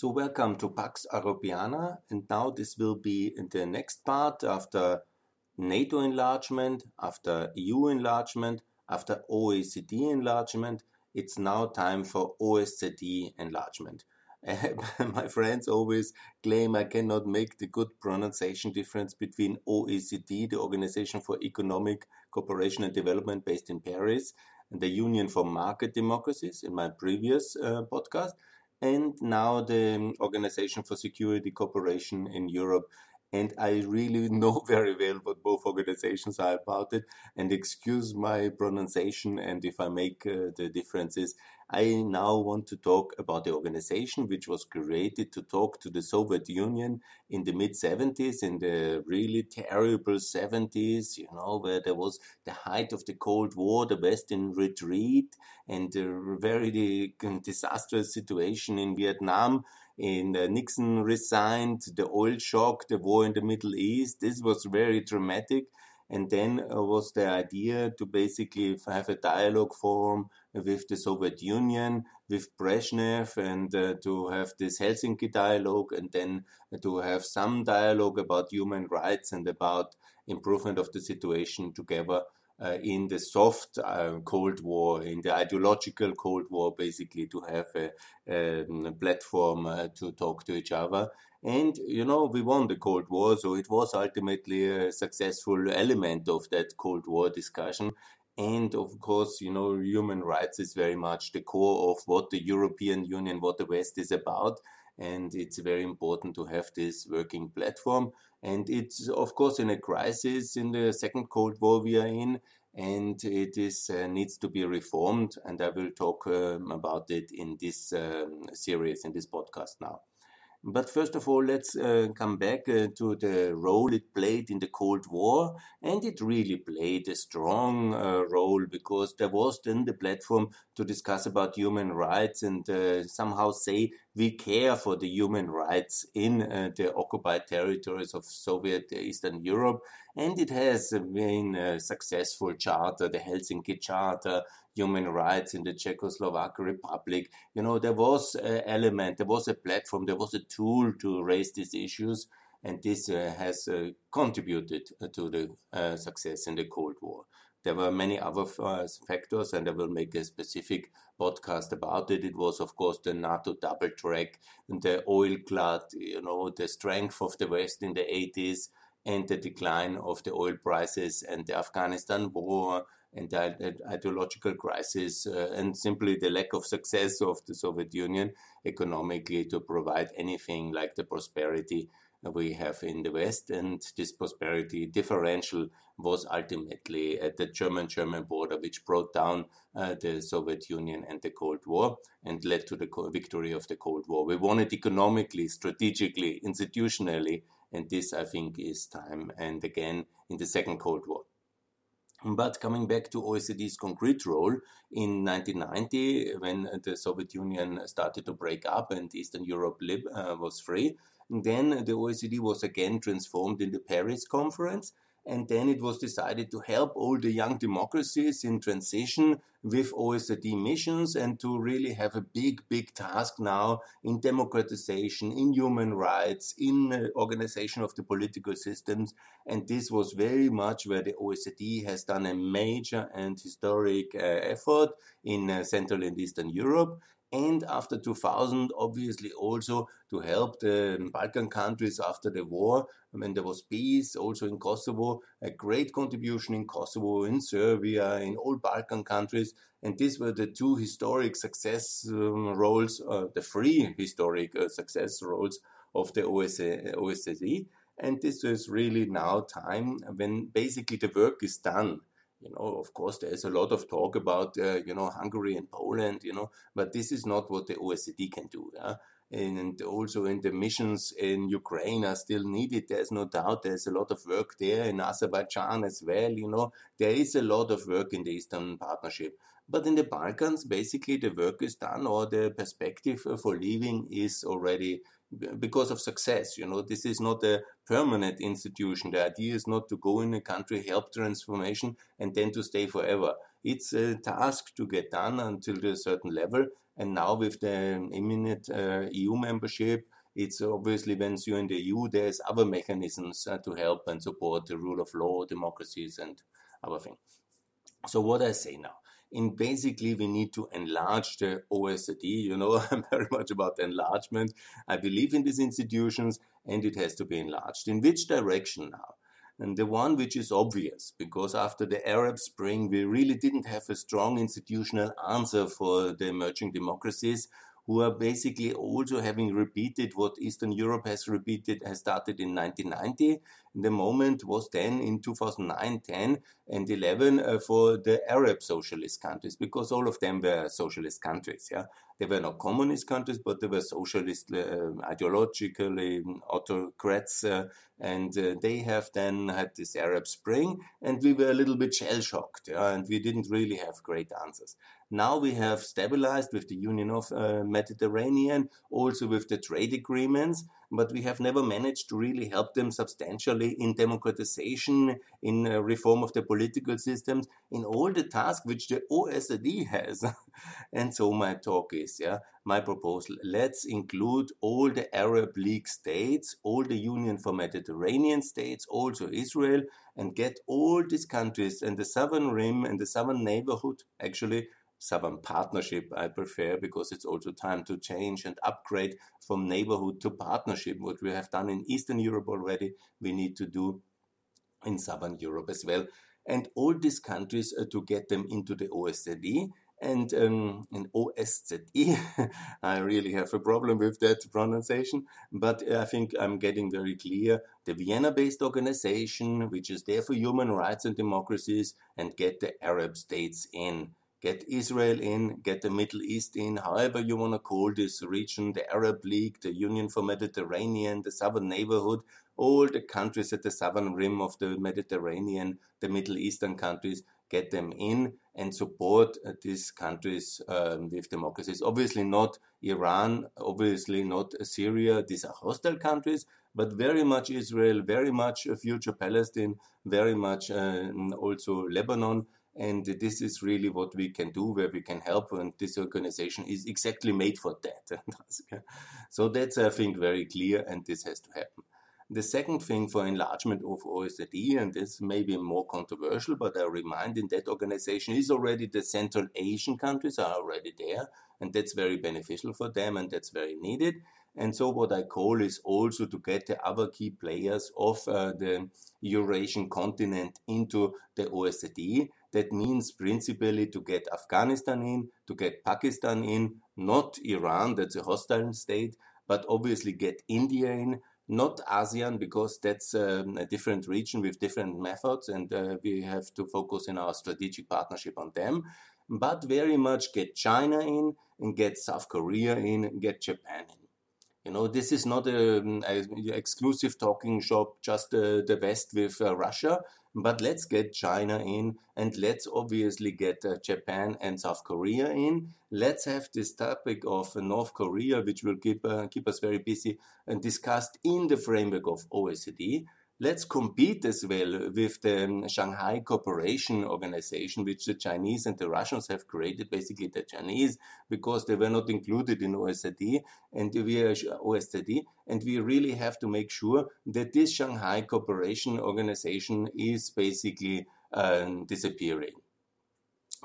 So welcome to Pax Europiana and now this will be the next part after NATO enlargement, after EU enlargement, after OECD enlargement. It's now time for OSCE enlargement. my friends always claim I cannot make the good pronunciation difference between OECD, the Organization for Economic Cooperation and Development based in Paris, and the Union for Market Democracies in my previous uh, podcast, and now the um, Organization for Security Cooperation in Europe. And I really know very well what both organizations are about it. And excuse my pronunciation and if I make uh, the differences. I now want to talk about the organization which was created to talk to the Soviet Union in the mid 70s, in the really terrible 70s, you know, where there was the height of the Cold War, the West in retreat, and a very disastrous situation in Vietnam. In uh, Nixon resigned, the oil shock, the war in the Middle East. This was very dramatic. And then uh, was the idea to basically have a dialogue forum with the Soviet Union, with Brezhnev, and uh, to have this Helsinki dialogue, and then to have some dialogue about human rights and about improvement of the situation together in the soft uh, Cold War, in the ideological Cold War, basically to have a, a platform uh, to talk to each other. And, you know, we won the Cold War, so it was ultimately a successful element of that Cold War discussion. And of course, you know, human rights is very much the core of what the European Union, what the West is about. And it's very important to have this working platform. And it's, of course, in a crisis in the second Cold War we are in, and it is uh, needs to be reformed. And I will talk um, about it in this um, series, in this podcast now. But first of all, let's uh, come back uh, to the role it played in the Cold War. And it really played a strong uh, role because there was then the platform to discuss about human rights and uh, somehow say we care for the human rights in uh, the occupied territories of Soviet Eastern Europe. And it has been a successful charter, the Helsinki Charter, human rights in the Czechoslovak Republic. You know, there was an element, there was a platform, there was a tool to raise these issues, and this uh, has uh, contributed uh, to the uh, success in the Cold War. There were many other uh, factors, and I will make a specific podcast about it. It was, of course, the NATO double track, and the oil glut, you know, the strength of the West in the 80s, and the decline of the oil prices and the Afghanistan war and ideological crisis uh, and simply the lack of success of the Soviet Union economically to provide anything like the prosperity we have in the West. And this prosperity differential was ultimately at the German German border, which brought down uh, the Soviet Union and the Cold War and led to the victory of the Cold War. We won it economically, strategically, institutionally, and this, I think, is time and again in the Second Cold War. But coming back to OECD's concrete role in 1990, when the Soviet Union started to break up and Eastern Europe uh, was free, then the OECD was again transformed in the Paris Conference and then it was decided to help all the young democracies in transition with OECD missions and to really have a big, big task now in democratization, in human rights, in uh, organization of the political systems. And this was very much where the OECD has done a major and historic uh, effort in uh, Central and Eastern Europe and after 2000, obviously also to help the Balkan countries after the war when there was peace, also in Kosovo, a great contribution in Kosovo, in Serbia, in all Balkan countries. And these were the two historic success um, roles, uh, the three historic uh, success roles of the OSCE. And this is really now time when basically the work is done you know, of course, there is a lot of talk about, uh, you know, Hungary and Poland, you know, but this is not what the OECD can do. Yeah? And also in the missions in Ukraine are still needed. There's no doubt. There's a lot of work there in Azerbaijan as well. You know, there is a lot of work in the Eastern Partnership. But in the Balkans, basically the work is done or the perspective for leaving is already because of success. You know, this is not a permanent institution. The idea is not to go in a country, help transformation, and then to stay forever. It's a task to get done until a certain level, And now with the imminent uh, EU membership, it's obviously when you're in the EU, there's other mechanisms uh, to help and support the rule of law, democracies, and other things. So what I say now, in basically we need to enlarge the OSCE. You know, I'm very much about enlargement. I believe in these institutions and it has to be enlarged. In which direction now? And the one which is obvious, because after the Arab Spring, we really didn't have a strong institutional answer for the emerging democracies who are basically also having repeated what Eastern Europe has repeated, has started in 1990. The moment was then in 2009, 10, and 11 uh, for the Arab socialist countries, because all of them were socialist countries. Yeah, they were not communist countries, but they were socialist, uh, ideologically autocrats, uh, and uh, they have then had this Arab Spring, and we were a little bit shell shocked, yeah, and we didn't really have great answers. Now we have stabilized with the Union of uh, Mediterranean, also with the trade agreements, but we have never managed to really help them substantially in democratization, in uh, reform of the political systems, in all the tasks which the OSCE has. and so my talk is, yeah, my proposal, let's include all the Arab League states, all the Union for Mediterranean states, also Israel, and get all these countries and the southern rim and the southern neighborhood actually Southern Partnership, I prefer, because it's also time to change and upgrade from neighborhood to partnership. What we have done in Eastern Europe already, we need to do in Southern Europe as well. And all these countries uh, to get them into the OSCE and um, in OSCE. I really have a problem with that pronunciation, but I think I'm getting very clear. The Vienna based organization, which is there for human rights and democracies, and get the Arab states in get Israel in, get the Middle East in, however you want to call this region, the Arab League, the Union for Mediterranean, the Southern Neighborhood, all the countries at the southern rim of the Mediterranean, the Middle Eastern countries, get them in and support uh, these countries um, with democracies. Obviously not Iran, obviously not Syria. These are hostile countries, but very much Israel, very much a future Palestine, very much uh, also Lebanon. And this is really what we can do, where we can help. And this organization is exactly made for that. so that's, I think, very clear, and this has to happen. The second thing for enlargement of OSCE, and this may be more controversial, but I remind in that organization is already the Central Asian countries are already there, and that's very beneficial for them, and that's very needed. And so what I call is also to get the other key players of uh, the Eurasian continent into the OSCE. That means principally to get Afghanistan in, to get Pakistan in, not Iran, that's a hostile state, but obviously get India in, not ASEAN because that's um, a different region with different methods and uh, we have to focus in our strategic partnership on them. But very much get China in and get South Korea in and get Japan in you know, this is not an exclusive talking shop, just uh, the West with uh, Russia, but let's get China in and let's obviously get uh, Japan and South Korea in. Let's have this topic of North Korea, which will keep, uh, keep us very busy and discussed in the framework of OECD let's compete as well with the um, Shanghai Cooperation Organization, which the Chinese and the Russians have created, basically the Chinese, because they were not included in OECD and we are OECD, and we really have to make sure that this Shanghai Cooperation Organization is basically um, disappearing.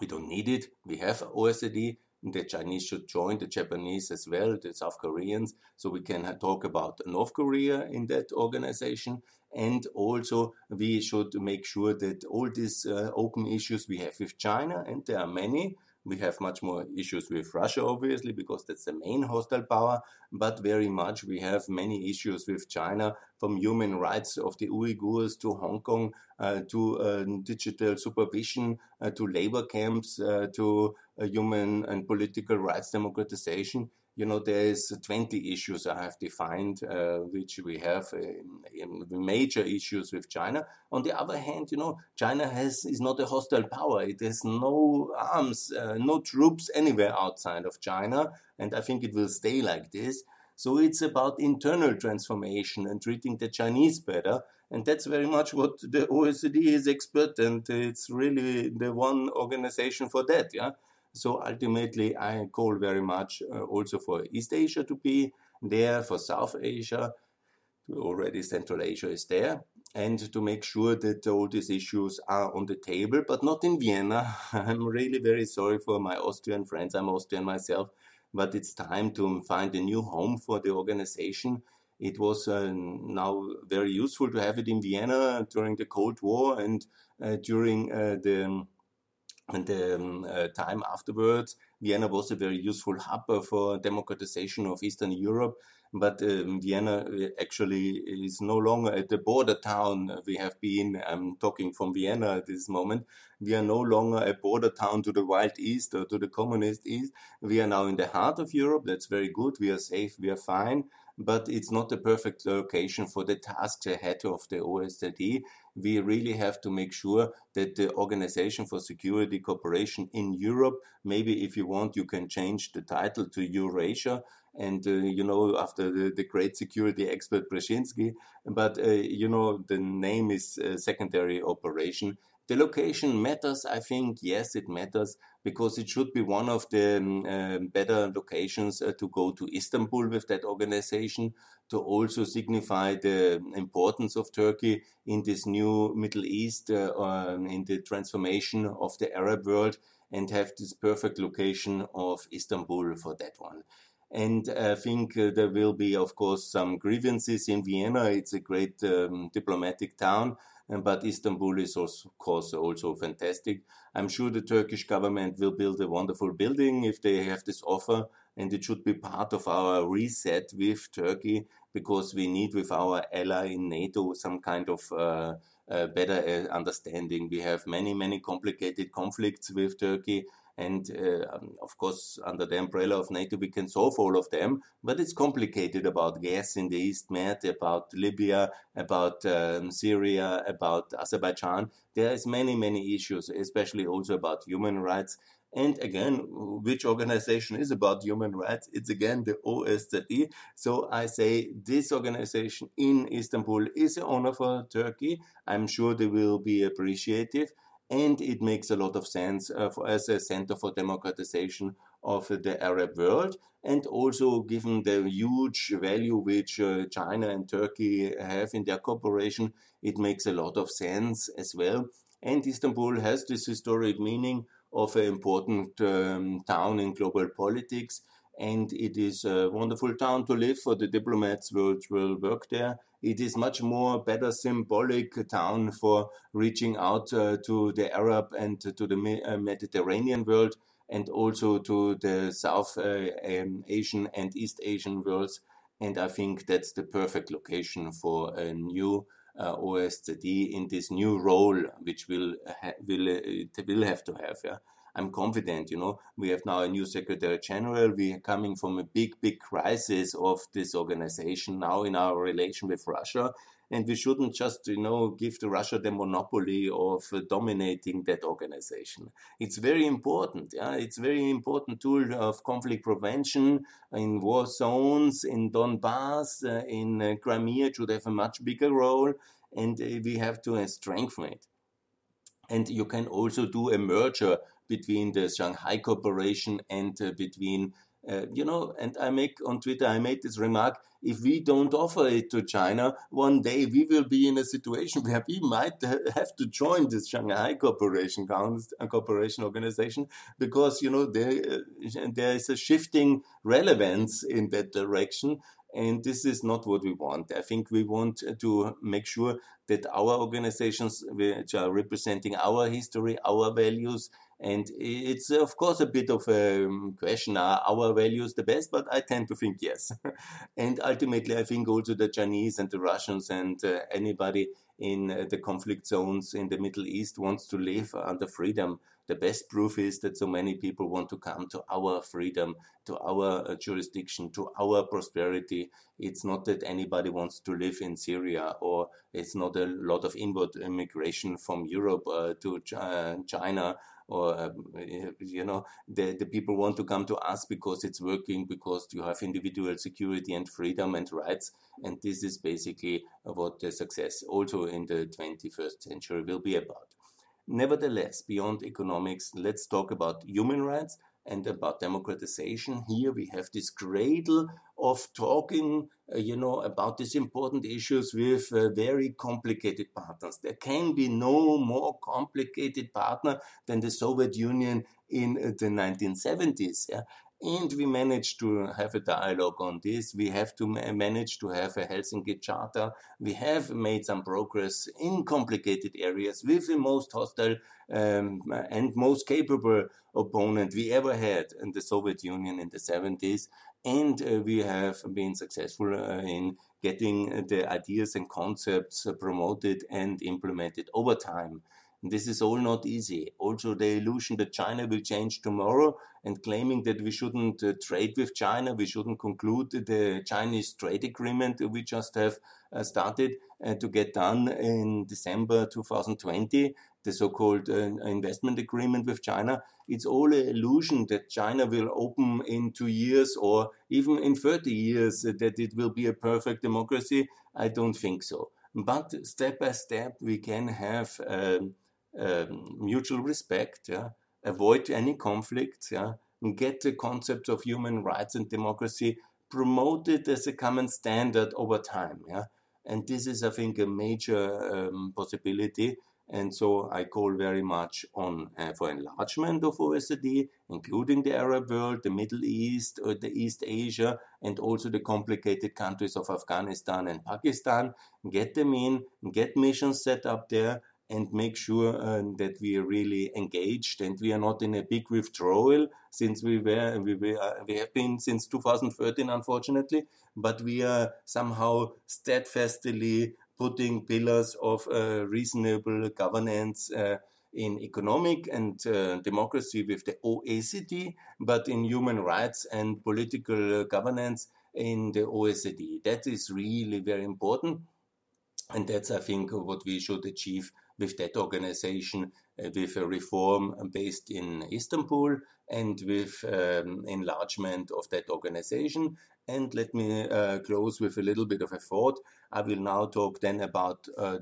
We don't need it. We have OECD. The Chinese should join the Japanese as well, the South Koreans, so we can talk about North Korea in that organization. And also we should make sure that all these uh, open issues we have with China, and there are many, we have much more issues with Russia, obviously, because that's the main hostile power, but very much we have many issues with China, from human rights of the Uyghurs to Hong Kong, uh, to uh, digital supervision, uh, to labor camps, uh, to uh, human and political rights democratization you know, there's 20 issues I have defined, uh, which we have uh, major issues with China. On the other hand, you know, China has is not a hostile power. It has no arms, uh, no troops anywhere outside of China, and I think it will stay like this. So it's about internal transformation and treating the Chinese better. And that's very much what the OECD is expert, and it's really the one organization for that. Yeah, So ultimately, I call very much uh, also for East Asia to be there, for South Asia, already Central Asia is there, and to make sure that all these issues are on the table, but not in Vienna. I'm really very sorry for my Austrian friends. I'm Austrian myself, but it's time to find a new home for the organization. It was uh, now very useful to have it in Vienna during the Cold War and uh, during uh, the and the um, uh, time afterwards, Vienna was a very useful hub uh, for democratization of Eastern Europe. But um, Vienna uh, actually is no longer at the border town we have been. I'm talking from Vienna at this moment. We are no longer a border town to the Wild East or to the Communist East. We are now in the heart of Europe. That's very good. We are safe. We are fine but it's not the perfect location for the tasks ahead of the OSZE. We really have to make sure that the Organization for Security Cooperation in Europe, maybe if you want, you can change the title to Eurasia. And, uh, you know, after the, the great security expert Brzezinski, but, uh, you know, the name is uh, secondary operation. The location matters, I think. Yes, it matters because it should be one of the um, uh, better locations uh, to go to Istanbul with that organization to also signify the importance of Turkey in this new Middle East, uh, um, in the transformation of the Arab world, and have this perfect location of Istanbul for that one. And I think uh, there will be, of course, some grievances in Vienna. It's a great um, diplomatic town but Istanbul is also, of course also fantastic. I'm sure the Turkish government will build a wonderful building if they have this offer, and it should be part of our reset with Turkey because we need with our ally in NATO some kind of uh, uh, better uh, understanding. We have many, many complicated conflicts with Turkey and uh, um, of course, under the umbrella of NATO, we can solve all of them. But it's complicated about gas in the East Med, about Libya, about um, Syria, about Azerbaijan. There is many, many issues, especially also about human rights. And again, which organization is about human rights? It's again the OSCE. So I say this organization in Istanbul is an honor for Turkey. I'm sure they will be appreciative and it makes a lot of sense uh, for, as a center for democratization of the Arab world. And also, given the huge value which uh, China and Turkey have in their cooperation, it makes a lot of sense as well. And Istanbul has this historic meaning of an important um, town in global politics. And it is a wonderful town to live for the diplomats which will work there it is much more better symbolic town for reaching out uh, to the Arab and to the uh, Mediterranean world and also to the South uh, um, Asian and East Asian worlds. And I think that's the perfect location for a new uh, in this new role, which will ha- will uh, will have to have. Yeah? I'm confident, you know, we have now a new Secretary General. We are coming from a big, big crisis of this organization now in our relation with Russia. And we shouldn't just, you know, give to Russia the monopoly of uh, dominating that organization. It's very important. Yeah, it's very important tool of conflict prevention in war zones, in Donbass, uh, in uh, Crimea. It should have a much bigger role, and uh, we have to strengthen it. And you can also do a merger between the Shanghai Cooperation and uh, between uh, you know, and I make on Twitter, I made this remark if we don't offer it to China, one day we will be in a situation where we might have to join this Shanghai Cooperation uh, Cooperation Organization because, you know, there, uh, there is a shifting relevance in that direction. And this is not what we want. I think we want to make sure that our organizations, which are representing our history, our values, and it's, of course, a bit of a um, question are our values the best? But I tend to think yes. and ultimately, I think also the Chinese and the Russians and uh, anybody in uh, the conflict zones in the Middle East wants to live under freedom. The best proof is that so many people want to come to our freedom, to our uh, jurisdiction, to our prosperity. It's not that anybody wants to live in Syria, or it's not a lot of inward immigration from Europe uh, to Ch- uh, China or um, you know the, the people want to come to us because it's working because you have individual security and freedom and rights. And this is basically what the success also in the 21st century will be about. Nevertheless, beyond economics, let's talk about human rights and about democratization. Here we have this cradle of talking, uh, you know, about these important issues with uh, very complicated partners. There can be no more complicated partner than the Soviet Union in uh, the 1970s. Yeah? And we managed to have a dialogue on this. We have to manage to have a Helsinki Charter. We have made some progress in complicated areas with the most hostile um, and most capable opponent we ever had in the Soviet Union in the 70s. And uh, we have been successful uh, in getting the ideas and concepts promoted and implemented over time. This is all not easy. Also, the illusion that China will change tomorrow and claiming that we shouldn't uh, trade with China, we shouldn't conclude the Chinese trade agreement we just have uh, started uh, to get done in December 2020, the so-called uh, investment agreement with China. It's all an illusion that China will open in two years or even in 30 years, that it will be a perfect democracy. I don't think so. But step by step, we can have um, um, mutual respect, yeah, avoid any conflicts, yeah, and get the concepts of human rights and democracy promoted as a common standard over time. Yeah, and this is, I think, a major um, possibility. And so I call very much on uh, for enlargement of OECD, including the Arab world, the Middle East, or the East Asia, and also the complicated countries of Afghanistan and Pakistan. Get them in, get missions set up there, and make sure uh, that we are really engaged and we are not in a big withdrawal since we were we were uh, we have been since 2013 unfortunately but we are somehow steadfastly putting pillars of uh, reasonable governance uh, in economic and uh, democracy with the OECD, but in human rights and political governance in the OECD. That is really very important. And that's, I think, what we should achieve with that organization uh, with a reform based in Istanbul and with um, enlargement of that organization. And let me uh, close with a little bit of a thought. I will now talk then about uh,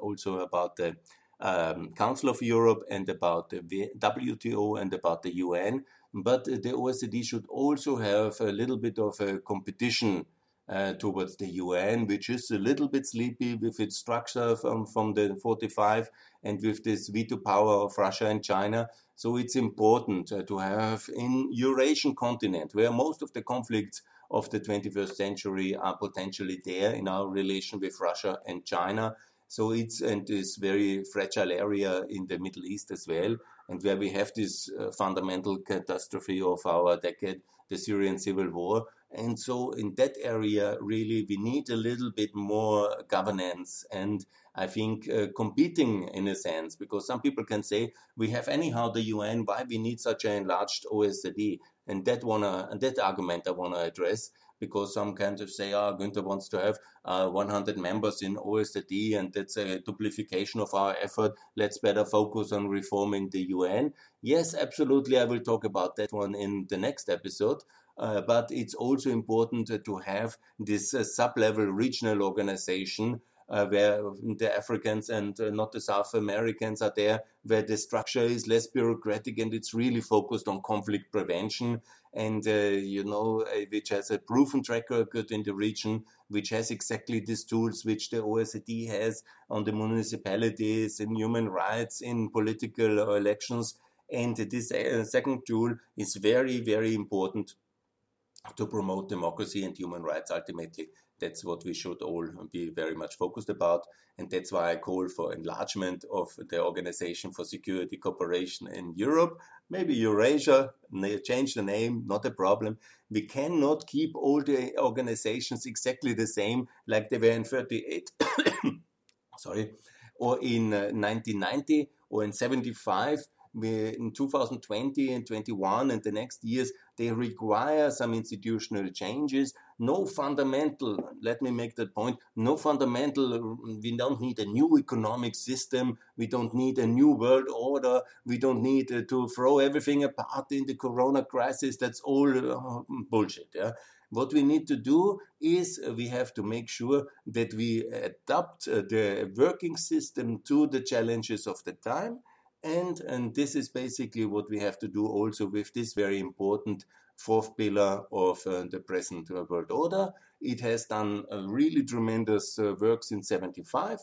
also about the um, Council of Europe and about the WTO and about the UN. But the OECD should also have a little bit of a competition uh, towards the UN, which is a little bit sleepy with its structure from, from the 45 and with this veto power of Russia and China. So it's important uh, to have in Eurasian continent, where most of the conflicts of the 21st century are potentially there in our relation with Russia and China. So it's and this very fragile area in the Middle East as well, and where we have this uh, fundamental catastrophe of our decade, the Syrian civil war. And so in that area, really, we need a little bit more governance and I think uh, competing in a sense, because some people can say we have anyhow the UN, why we need such an enlarged OECD, and that wanna and that argument I wanna address because some of say, ah, oh, Günther wants to have uh, 100 members in OECD and that's a duplication of our effort. Let's better focus on reforming the UN. Yes, absolutely. I will talk about that one in the next episode. Uh, but it's also important to have this uh, sub-level regional organization where the Africans and uh, not the South Americans are there, where the structure is less bureaucratic and it's really focused on conflict prevention and uh, you know which has a proven track record in the region, which has exactly these tools which the OECD has on the municipalities, in human rights, in political elections. And this second tool is very, very important to promote democracy and human rights ultimately. That's what we should all be very much focused about. And that's why I call for enlargement of the Organization for Security Cooperation in Europe. Maybe Eurasia, change the name, not a problem. We cannot keep all the organizations exactly the same like they were in 38. Sorry. Or in uh, 1990 or in 75 in 2020 and 21 and the next years, they require some institutional changes. No fundamental, let me make that point, no fundamental, we don't need a new economic system. We don't need a new world order. We don't need uh, to throw everything apart in the corona crisis. That's all uh, bullshit. Yeah. What we need to do is uh, we have to make sure that we adapt the working system to the challenges of the time And, and this is basically what we have to do also with this very important fourth pillar of uh, the present uh, world order. It has done really tremendous uh, work since 75.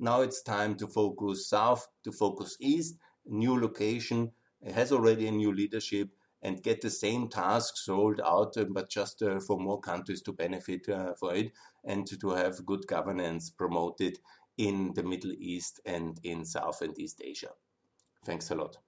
now it's time to focus south, to focus east, new location. Has already a new leadership and get the same tasks rolled out, uh, but just uh, for more countries to benefit uh, for it and to have good governance promoted in the Middle East and in South and East Asia. Thanks a lot.